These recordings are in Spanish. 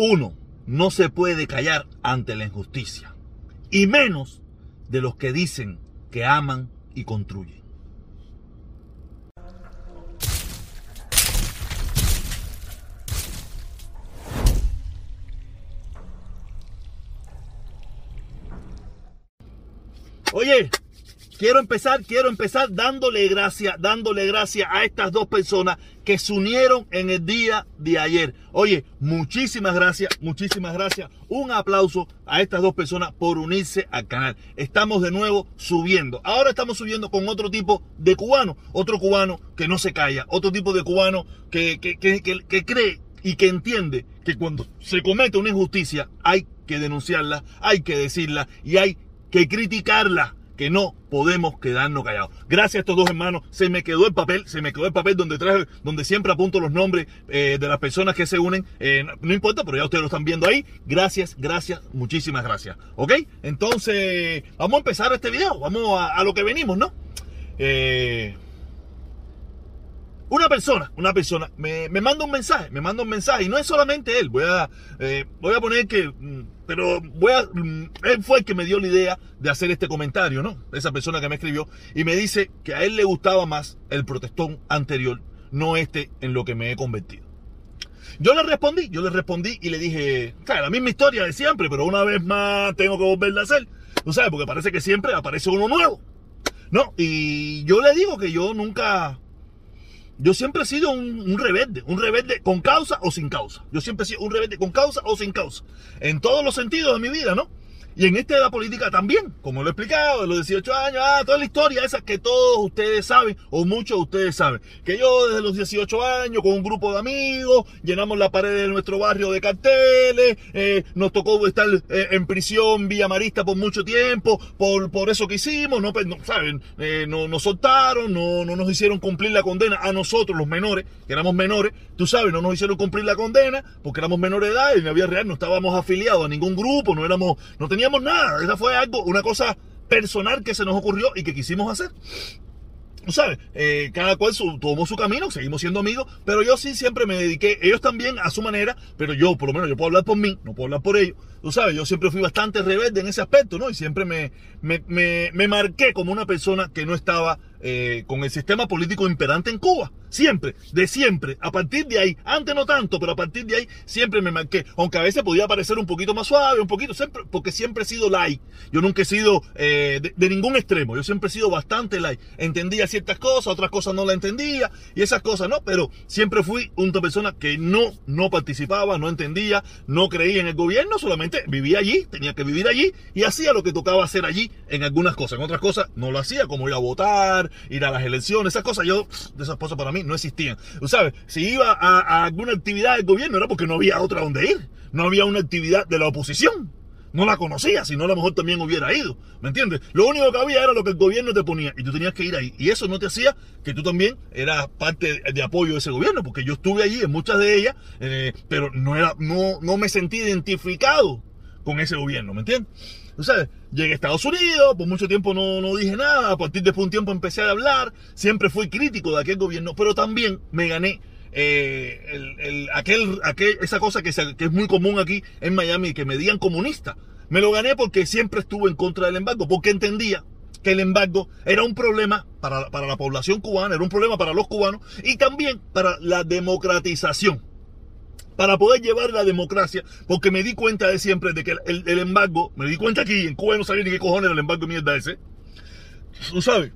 Uno, no se puede callar ante la injusticia. Y menos de los que dicen que aman y construyen. Oye, quiero empezar, quiero empezar dándole gracias, dándole gracias a estas dos personas que se unieron en el día de ayer. Oye, muchísimas gracias, muchísimas gracias. Un aplauso a estas dos personas por unirse al canal. Estamos de nuevo subiendo. Ahora estamos subiendo con otro tipo de cubano, otro cubano que no se calla, otro tipo de cubano que, que, que, que cree y que entiende que cuando se comete una injusticia hay que denunciarla, hay que decirla y hay que criticarla, que no podemos quedarnos callados. Gracias a estos dos hermanos, se me quedó el papel, se me quedó el papel donde traje, donde siempre apunto los nombres eh, de las personas que se unen. Eh, no, importa, pero ya ustedes lo están viendo ahí. Gracias, gracias, muchísimas gracias. ¿Ok? Entonces, vamos a empezar este video, vamos a, a lo que venimos, ¿no? Eh, una persona, una persona me, me, manda un mensaje, me manda un mensaje y no es solamente él, voy a, eh, voy a poner que, mm, pero voy a, mm, él fue el que me dio la idea de hacer este comentario, ¿no? Esa persona que me escribió y me dice que a él le gustaba más el protestón anterior, no este en lo que me he convertido. Yo le respondí, yo le respondí y le dije, claro, la misma historia de siempre, pero una vez más tengo que volverla a hacer, ¿tú sabes? Porque parece que siempre aparece uno nuevo, ¿no? Y yo le digo que yo nunca yo siempre he sido un, rebelde, un rebelde con causa o sin causa. Yo siempre he sido un rebelde con causa o sin causa. En todos los sentidos de mi vida, ¿no? Y en este de la política también, como lo he explicado, de los 18 años, ah, toda la historia esa que todos ustedes saben, o muchos de ustedes saben, que yo desde los 18 años, con un grupo de amigos, llenamos la pared de nuestro barrio de carteles, eh, nos tocó estar eh, en prisión vía marista por mucho tiempo, por, por eso que hicimos, no, pues, no ¿saben? Eh, no, nos soltaron, no, no nos hicieron cumplir la condena a nosotros, los menores, que éramos menores, tú sabes, no nos hicieron cumplir la condena, porque éramos menores de edad, y en la vida real no estábamos afiliados a ningún grupo, no éramos, no teníamos nada. Esa fue algo, una cosa personal que se nos ocurrió y que quisimos hacer. ¿Sabes? Eh, cada cual su, tomó su camino, seguimos siendo amigos, pero yo sí siempre me dediqué, ellos también a su manera, pero yo, por lo menos, yo puedo hablar por mí, no puedo hablar por ellos. Tú sabes, yo siempre fui bastante rebelde en ese aspecto, ¿no? Y siempre me, me, me, marqué como una persona que no estaba eh, con el sistema político imperante en Cuba. Siempre, de siempre. A partir de ahí, antes no tanto, pero a partir de ahí siempre me marqué. Aunque a veces podía parecer un poquito más suave, un poquito, siempre, porque siempre he sido light. Yo nunca he sido eh, de, de, ningún extremo. Yo siempre he sido bastante light. Entendía ciertas cosas, otras cosas no las entendía, y esas cosas no, pero siempre fui una persona que no, no participaba, no entendía, no creía en el gobierno, solamente vivía allí, tenía que vivir allí, y hacía lo que tocaba hacer allí en algunas cosas. En otras cosas no lo hacía, como ir a votar, ir a las elecciones, esas cosas, yo, de esas cosas para mí no existían. Tú sabes, si iba a, a, alguna actividad del gobierno era porque no había otra donde ir, no había una actividad de la oposición. No la conocía, si no a lo mejor también hubiera ido. ¿Me entiendes? Lo único que había era lo que el gobierno te ponía y tú tenías que ir ahí. Y eso no te hacía que tú también eras parte de apoyo de ese gobierno, porque yo estuve allí en muchas de ellas, eh, pero no, era, no, no me sentí identificado con ese gobierno, ¿me entiendes? O llegué a Estados Unidos, por mucho tiempo no, no dije nada, a partir de un tiempo empecé a hablar, siempre fui crítico de aquel gobierno, pero también me gané eh, esa cosa que, es muy común aquí en Miami, que me digan comunista. Me lo gané porque siempre estuve en contra del embargo, porque entendía que el embargo era un problema para, para la población cubana, era un problema para los cubanos y también para la democratización para poder llevar la democracia, porque me di cuenta de siempre de que el, embargo, me di cuenta aquí, en Cuba no sabía ni qué cojones el embargo de mierda ese. Tú sabes.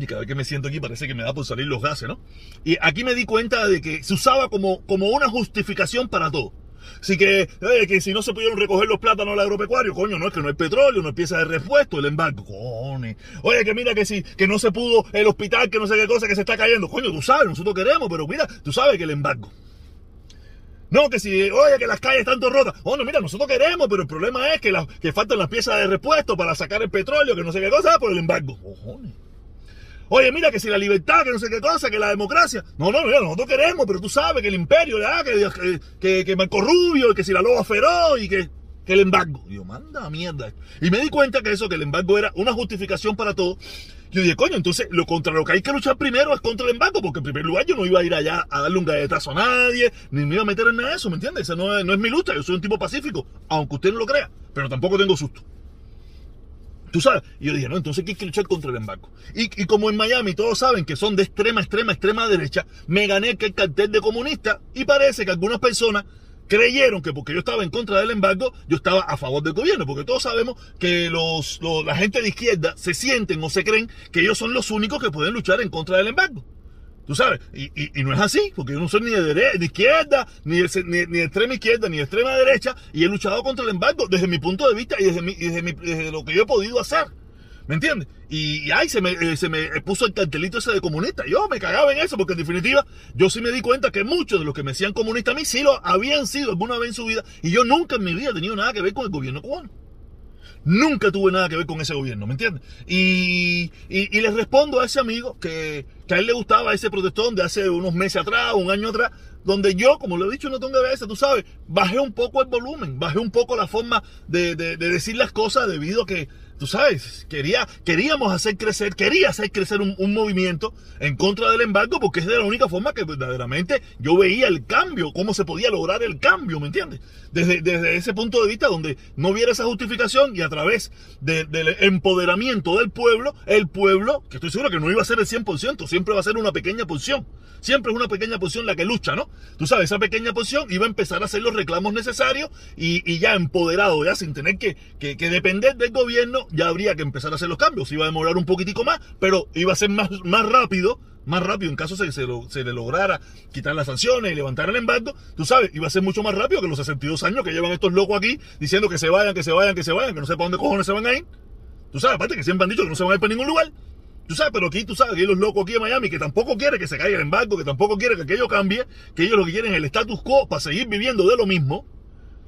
Y cada vez que me siento aquí parece que me da por salir los gases, ¿no? Y aquí me di cuenta de que se usaba como, como una justificación para todo. Así que, eh, que si no se pudieron recoger los plátanos al agropecuario, coño, no es que no hay petróleo, no hay pieza de repuesto, el embargo, cojones. Oye, que mira que si, que no se pudo el hospital, que no sé qué cosa, que se está cayendo. Coño, tú sabes, nosotros queremos, pero mira, tú sabes que el embargo. No, que si, oye, que las calles están todas rotas. Oh, no, mira, nosotros queremos, pero el problema es que, la, que faltan las piezas de repuesto para sacar el petróleo, que no sé qué cosa, por el embargo. Cojones. Oye, mira que si la libertad, que no sé qué cosa, que la democracia. No, no, mira, nosotros queremos, pero tú sabes que el imperio, ¿verdad? Que, que, que Marco Rubio, que si la loba feroz y que, que el embargo. Y yo, manda mierda. Y me di cuenta que eso, que el embargo era una justificación para todo. yo dije, coño, entonces lo contra lo que hay que luchar primero es contra el embargo, porque en primer lugar yo no iba a ir allá a darle un galletazo a nadie, ni me iba a meter en nada de eso, ¿me entiendes? Esa no es, no es mi lucha, yo soy un tipo pacífico, aunque usted no lo crea, pero tampoco tengo susto. Tú sabes, y yo dije, no, entonces hay que luchar contra el embargo. Y, y, como en Miami todos saben que son de extrema, extrema, extrema derecha, me gané que el cartel de comunista y parece que algunas personas creyeron que porque yo estaba en contra del embargo, yo estaba a favor del gobierno, porque todos sabemos que los, los, la gente de izquierda se sienten o se creen que ellos son los únicos que pueden luchar en contra del embargo. Tú sabes, y, y, no es así, porque yo no soy ni de, derecha, de izquierda, ni de, ni, ni de, extrema izquierda, ni de extrema derecha, y he luchado contra el embargo desde mi punto de vista y desde, mi, desde, mi, desde lo que yo he podido hacer. ¿Me entiendes? Y, y ay, se me, eh, se me puso el cartelito ese de comunista. Yo me cagaba en eso porque en definitiva yo sí me di cuenta que muchos de los que me decían comunista a mí sí lo habían sido alguna vez en su vida y yo nunca en mi vida he tenido nada que ver con el gobierno cubano. Nunca tuve nada que ver con ese gobierno, ¿me entiendes? Y, y, les respondo a ese amigo que, que, a él le gustaba ese protestón de hace unos meses atrás, un año atrás, donde yo, como lo he dicho montón de veces, tú sabes, bajé un poco el volumen, bajé un poco la forma de, de decir las cosas debido a que tú sabes, quería, queríamos hacer crecer, quería hacer crecer un, movimiento en contra del embargo porque es de la única forma que verdaderamente yo veía el cambio, cómo se podía lograr el cambio, ¿me entiendes? Desde, desde ese punto de vista donde no hubiera esa justificación y a través de, del empoderamiento del pueblo, el pueblo, que estoy seguro que no iba a ser el 100%, siempre va a ser una pequeña porción, siempre es una pequeña porción la que lucha, ¿no? Tú sabes, esa pequeña porción iba a empezar a hacer los reclamos necesarios y, ya empoderado, ya sin tener que, que depender del gobierno, ya habría que empezar a hacer los cambios. Iba a demorar un poquitico más, pero iba a ser más, más rápido, más rápido en caso que se, lo, se, le lograra quitar las sanciones y levantar el embargo. Tú sabes, iba a ser mucho más rápido que los 62 años que llevan estos locos aquí diciendo que se vayan, que se vayan, que se vayan, que no sé para dónde cojones se van a ir. Tú sabes, aparte que siempre han dicho que no se van a ir para ningún lugar. Tú sabes, pero aquí tú sabes que hay los locos aquí en Miami que tampoco quieren que se caiga el embargo, que tampoco quieren que aquello cambie, que ellos lo que quieren es el status quo para seguir viviendo de lo mismo.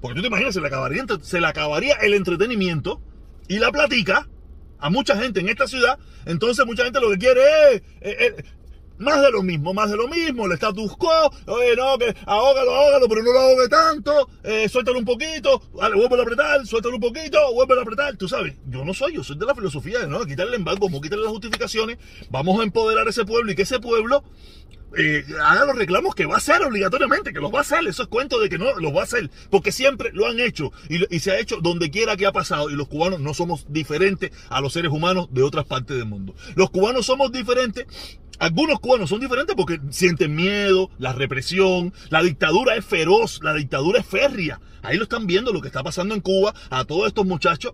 Porque tú te imaginas, se le acabaría, se le acabaría el entretenimiento y la platica a mucha gente en esta ciudad, entonces mucha gente lo que quiere es, es, es más de lo mismo, más de lo mismo, el status quo, oye, no, que ahógalo, ahógalo, pero no lo ahogue tanto, eh, suéltalo un poquito, vale, vuelve a apretar, suéltalo un poquito, vuelve a apretar, tú sabes, yo no soy, yo soy de la filosofía de no, quitarle el embargo, quitarle las justificaciones, vamos a empoderar a ese pueblo y que ese pueblo eh, haga los reclamos que va a hacer obligatoriamente, que los va a hacer, eso es cuento de que no, los va a hacer, porque siempre lo han hecho. Y, y, se ha hecho donde quiera que ha pasado. Y los cubanos no somos diferentes a los seres humanos de otras partes del mundo. Los cubanos somos diferentes. Algunos cubanos son diferentes porque sienten miedo, la represión, la dictadura es feroz, la dictadura es férrea. Ahí lo están viendo lo que está pasando en Cuba a todos estos muchachos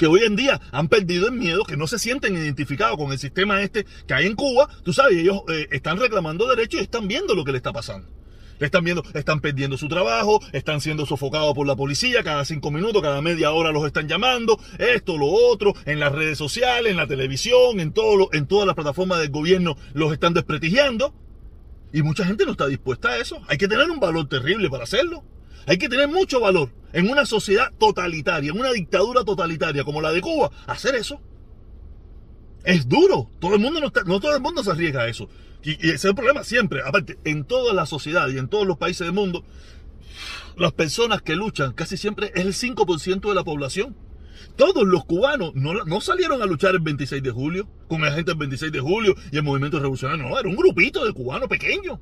que hoy en día han perdido el miedo, que no se sienten identificados con el sistema este que hay en Cuba. Tú sabes, ellos eh, están reclamando derechos y están viendo lo que le está pasando. Están viendo, están perdiendo su trabajo, están siendo sofocados por la policía, cada cinco minutos, cada media hora los están llamando, esto, lo otro, en las redes sociales, en la televisión, en, todo en todas las plataformas del gobierno los están desprestigiando. Y mucha gente no está dispuesta a eso. Hay que tener un valor terrible para hacerlo. Hay que tener mucho valor en una sociedad totalitaria, en una dictadura totalitaria como la de Cuba, hacer eso. Es duro. Todo el mundo no, no todo el mundo se arriesga a eso. Y, ese es el problema siempre. Aparte, en toda la sociedad y en todos los países del mundo, las personas que luchan casi siempre es el 5% de la población. Todos los cubanos no, no, salieron a luchar el 26 de julio, con la gente del 26 de julio y el movimiento revolucionario. No, era un grupito de cubanos pequeños.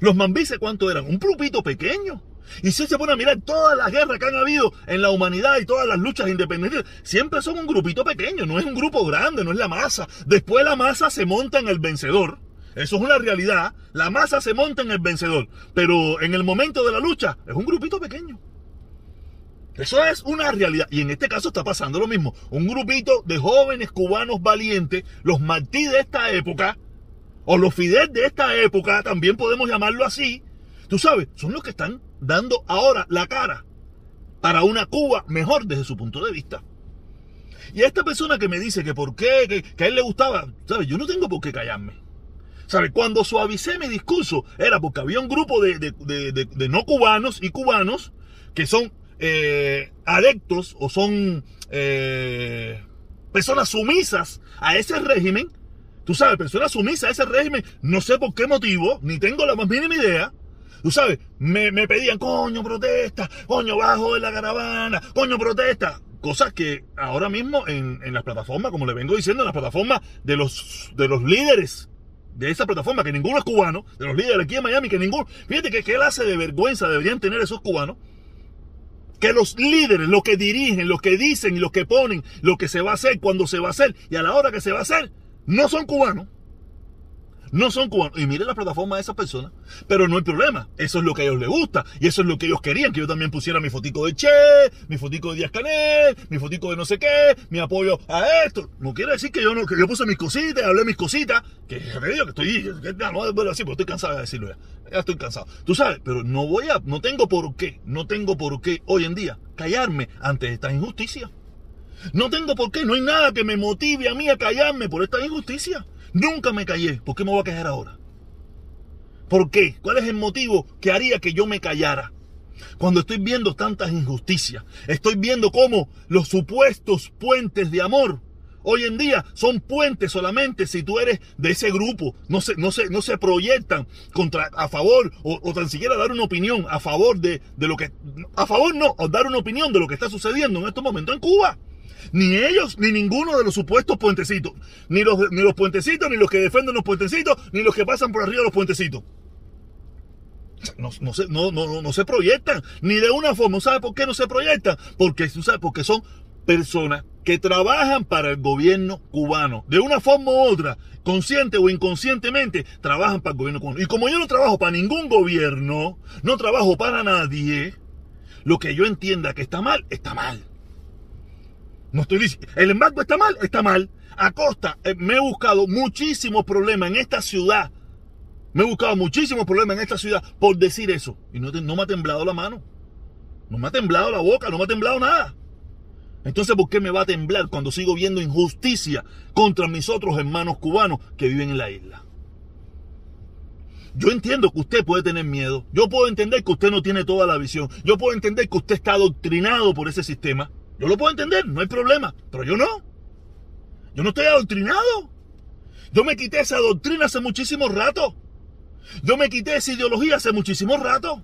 Los mambises, ¿cuánto eran? Un grupito pequeño. Y si se pone a mirar todas las guerras que han habido en la humanidad y todas las luchas independientes, siempre son un grupito pequeño, no es un grupo grande, no es la masa. Después la masa se monta en el vencedor. Eso es una realidad. La masa se monta en el vencedor. Pero en el momento de la lucha es un grupito pequeño. Eso es una realidad. Y en este caso está pasando lo mismo. Un grupito de jóvenes cubanos valientes, los Martí de esta época, o los Fidel de esta época, también podemos llamarlo así. Tú sabes, son los que están dando ahora la cara para una Cuba mejor desde su punto de vista. Y a esta persona que me dice que por qué, que, a él le gustaba, ¿sabes? Yo no tengo por qué callarme. ¿Sabes? Cuando suavicé mi discurso era porque había un grupo de, de, de, de no cubanos y cubanos que son eh, adeptos o son eh, personas sumisas a ese régimen. Tú sabes, personas sumisas a ese régimen, no sé por qué motivo, ni tengo la más mínima idea. Tú sabes, me, me pedían, coño, protesta, coño, bajo de la caravana, coño, protesta Cosas que ahora mismo en, en las plataformas, como le vengo diciendo, en las plataformas de los, de los líderes de esa plataforma, que ninguno es cubano, de los líderes aquí en Miami, que ninguno, fíjate que qué clase de vergüenza deberían tener esos cubanos, que los líderes, los que dirigen, los que dicen y los que ponen lo que se va a hacer, cuando se va a hacer y a la hora que se va a hacer, no son cubanos no son cubanos. Y miren la plataforma de esas personas. Pero no hay problema. Eso es lo que a ellos les gusta. Y eso es lo que ellos querían. Que yo también pusiera mi fotico de Che, mi fotico de Díaz Canel, mi fotico de no sé qué, mi apoyo a esto. No quiere decir que yo no, que yo puse mis cositas, hablé mis cositas. Que te digo que estoy, que, no, no así, pero estoy cansado de decirlo ya. Ya estoy cansado. Tú sabes, pero no voy a, no tengo por qué, no tengo por qué hoy en día callarme ante esta injusticia. No tengo por qué, no hay nada que me motive a mí a callarme por esta injusticia. Nunca me callé. ¿Por qué me voy a quejar ahora? ¿Por qué? ¿Cuál es el motivo que haría que yo me callara? Cuando estoy viendo tantas injusticias, estoy viendo cómo los supuestos puentes de amor hoy en día son puentes solamente si tú eres de ese grupo, no se, no se, no se proyectan contra, a favor o, o tan siquiera dar una opinión a favor de, de, lo que, a favor no, o dar una opinión de lo que está sucediendo en estos momentos en Cuba. Ni ellos, ni ninguno de los supuestos puentecitos. Ni los, ni los puentecitos, ni los que defienden los puentecitos, ni los que pasan por arriba de los puentecitos. No, no, se, no, no, no se proyectan, ni de una forma. ¿Sabe por qué no se proyectan? Porque, ¿sabe? Porque son personas que trabajan para el gobierno cubano. De una forma u otra, consciente o inconscientemente, trabajan para el gobierno cubano. Y como yo no trabajo para ningún gobierno, no trabajo para nadie, lo que yo entienda que está mal, está mal. No estoy diciendo. El embargo está mal, está mal. Acosta, eh, me he buscado muchísimos problemas en esta ciudad. Me he buscado muchísimos problemas en esta ciudad por decir eso. Y no, no me ha temblado la mano. No me ha temblado la boca, no me ha temblado nada. Entonces, ¿por qué me va a temblar cuando sigo viendo injusticia contra mis otros hermanos cubanos que viven en la isla? Yo entiendo que usted puede tener miedo. Yo puedo entender que usted no tiene toda la visión. Yo puedo entender que usted está adoctrinado por ese sistema. Yo lo puedo entender, no hay problema, pero yo no. Yo no estoy adoctrinado. Yo me quité esa doctrina hace muchísimo rato. Yo me quité esa ideología hace muchísimo rato.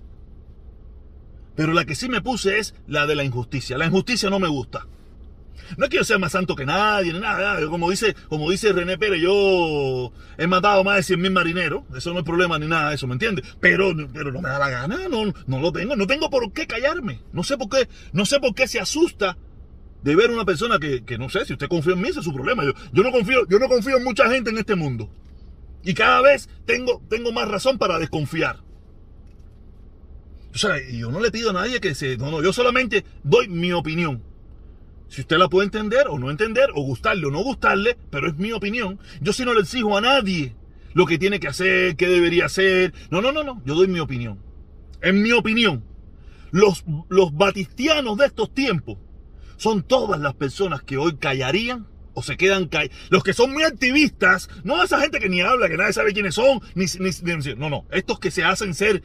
Pero la que sí me puse es la de la injusticia. La injusticia no me gusta. No es que yo sea más santo que nadie, ni nada. Como dice, como dice René Pérez, yo he matado más de 100 mil marineros. Eso no es problema ni nada de eso, ¿me entiendes? Pero, pero no me da la gana, no, no lo tengo. No tengo por qué callarme. No sé por qué, no sé por qué se asusta de ver una persona que, que no sé, si usted confía en mí, ese es su problema. Yo, yo, no confío, yo no confío en mucha gente en este mundo. Y cada vez tengo, tengo más razón para desconfiar. O sea, yo no le pido a nadie que se... No, no, yo solamente doy mi opinión. Si usted la puede entender o no entender, o gustarle o no gustarle, pero es mi opinión. Yo si no le exijo a nadie lo que tiene que hacer, qué debería hacer. No, no, no, no. Yo doy mi opinión. En mi opinión, los, los batistianos de estos tiempos son todas las personas que hoy callarían o se quedan callados. Los que son muy activistas, no esa gente que ni habla, que nadie sabe quiénes son, ni, ni, no, no, estos que se hacen ser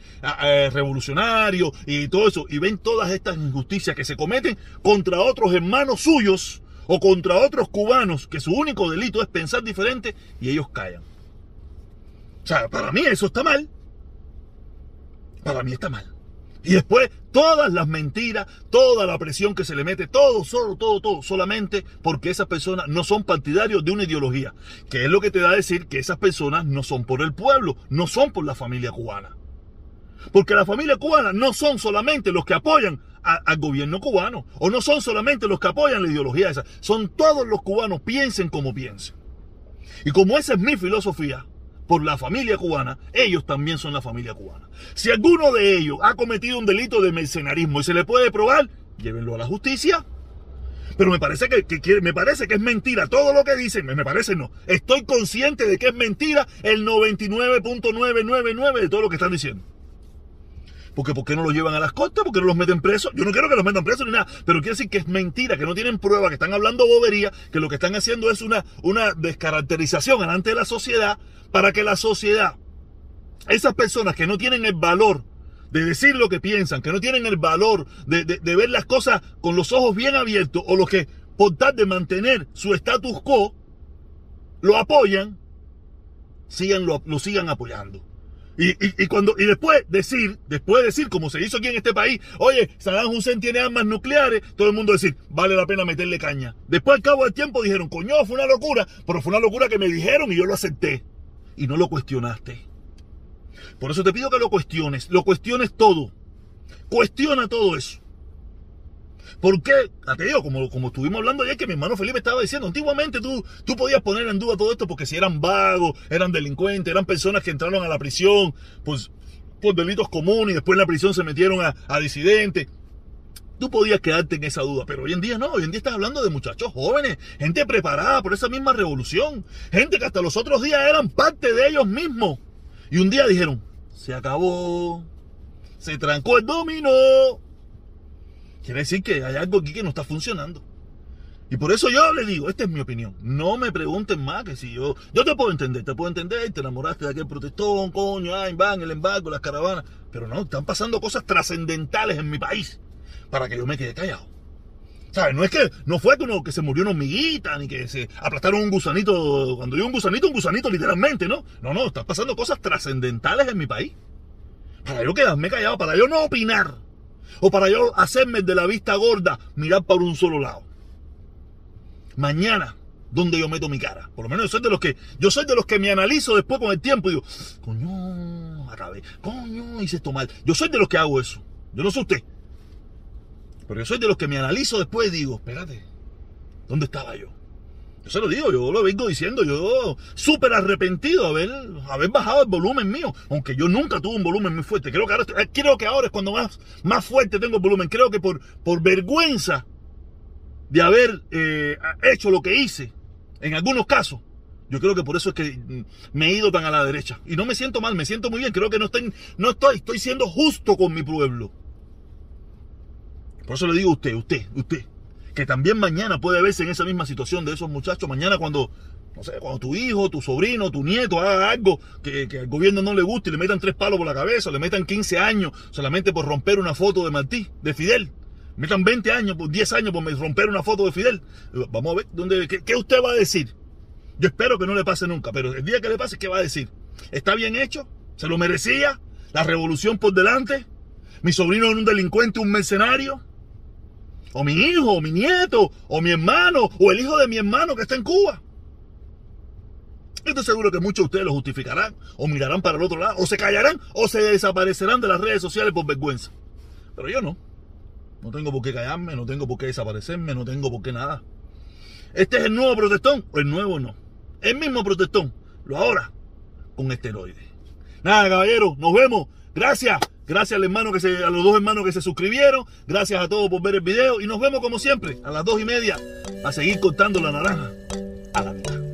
revolucionarios y todo eso, y ven todas estas injusticias que se cometen contra otros hermanos suyos o contra otros cubanos, que su único delito es pensar diferente, y ellos callan. O sea, para mí eso está mal. Para mí está mal. Y después todas las mentiras, toda la presión que se le mete, todo, solo, todo, todo, solamente porque esas personas no son partidarios de una ideología. Que es lo que te da a decir que esas personas no son por el pueblo, no son por la familia cubana. Porque la familia cubana no son solamente los que apoyan al gobierno cubano, o no son solamente los que apoyan la ideología esa, son todos los cubanos, piensen como piensen. Y como esa es mi filosofía, por la familia cubana, ellos también son la familia cubana. Si alguno de ellos ha cometido un delito de mercenarismo y se le puede probar, llévenlo a la justicia. Pero me parece que, que, me parece que es mentira todo lo que dicen. Me, parece no. Estoy consciente de que es mentira el 99.999 de todo lo que están diciendo. Porque ¿por qué no los llevan a las costas? ¿Por qué no los meten presos? Yo no quiero que los metan presos ni nada, pero quiero decir que es mentira, que no tienen prueba, que están hablando bobería, que lo que están haciendo es una, una descaracterización delante de la sociedad para que la sociedad, esas personas que no tienen el valor de decir lo que piensan, que no tienen el valor de, de, ver las cosas con los ojos bien abiertos, o los que por tal de mantener su status quo, lo apoyan, sigan, lo sigan apoyando. Y, y, cuando, y después decir, después decir, como se hizo aquí en este país, oye, Saddam Hussein tiene armas nucleares, todo el mundo decir, vale la pena meterle caña. Después al cabo del tiempo dijeron, coño, fue una locura, pero fue una locura que me dijeron y yo lo acepté. Y no lo cuestionaste. Por eso te pido que lo cuestiones, lo cuestiones todo. Cuestiona todo eso. ¿Por qué? Te digo, como, como estuvimos hablando ayer, que mi hermano Felipe estaba diciendo, antiguamente tú, tú podías poner en duda todo esto porque si eran vagos, eran delincuentes, eran personas que entraron a la prisión pues, por delitos comunes y después en la prisión se metieron a, a disidentes. Tú podías quedarte en esa duda, pero hoy en día no, hoy en día estás hablando de muchachos jóvenes, gente preparada por esa misma revolución, gente que hasta los otros días eran parte de ellos mismos. Y un día dijeron, se acabó, se trancó el dominó. Quiere decir que hay algo aquí que no está funcionando. Y por eso yo le digo, esta es mi opinión. No me pregunten más que si yo. Yo te puedo entender, te puedo entender, te enamoraste de aquel protestón, coño, ay, van, el embargo, las caravanas. Pero no, están pasando cosas trascendentales en mi país para que yo me quede callado. ¿Sabes? No es que no fue que, uno, que se murió una hormiguita, ni que se aplastaron un gusanito. Cuando digo un gusanito, un gusanito literalmente, ¿no? No, no, están pasando cosas trascendentales en mi país. Para yo quedarme callado, para yo no opinar o para yo hacerme de la vista gorda, mirar por un solo lado. Mañana, ¿dónde yo meto mi cara? Por lo menos yo soy de los que, yo soy de los que me analizo después con el tiempo y digo, coño, acabé, coño, hice esto mal. Yo soy de los que hago eso. Yo no soy usted. Pero yo soy de los que me analizo después y digo, espérate, ¿dónde estaba yo? Yo se lo digo, yo lo vengo diciendo, yo súper arrepentido de haber, haber bajado el volumen mío, aunque yo nunca tuve un volumen muy fuerte. Creo que ahora, creo que ahora es cuando más, más fuerte tengo el volumen. Creo que por, por vergüenza de haber eh, hecho lo que hice, en algunos casos, yo creo que por eso es que me he ido tan a la derecha. Y no me siento mal, me siento muy bien. Creo que no estoy, no estoy, estoy siendo justo con mi pueblo. Por eso le digo a usted, usted, usted que también mañana puede verse en esa misma situación de esos muchachos. Mañana cuando, no sé, cuando tu hijo, tu sobrino, tu nieto haga algo que, que al gobierno no le guste y le metan tres palos por la cabeza, o le metan 15 años solamente por romper una foto de Martí, de Fidel. Metan 20 años, por 10 años por romper una foto de Fidel. Vamos a ver dónde, qué, qué usted va a decir. Yo espero que no le pase nunca, pero el día que le pase, ¿qué va a decir? ¿Está bien hecho? ¿Se lo merecía? ¿La revolución por delante? ¿Mi sobrino es un delincuente, un mercenario? O mi hijo, o mi nieto, o mi hermano, o el hijo de mi hermano que está en Cuba. Estoy seguro que muchos de ustedes lo justificarán, o mirarán para el otro lado, o se callarán, o se desaparecerán de las redes sociales por vergüenza. Pero yo no. No tengo por qué callarme, no tengo por qué desaparecerme, no tengo por qué nada. Este es el nuevo protestón, o el nuevo no. El mismo protestón, lo ahora, con esteroides. Nada, caballero, nos vemos. Gracias. Gracias a los dos hermanos que se suscribieron. Gracias a todos por ver el video. Y nos vemos como siempre a las dos y media a seguir cortando la naranja a la mitad.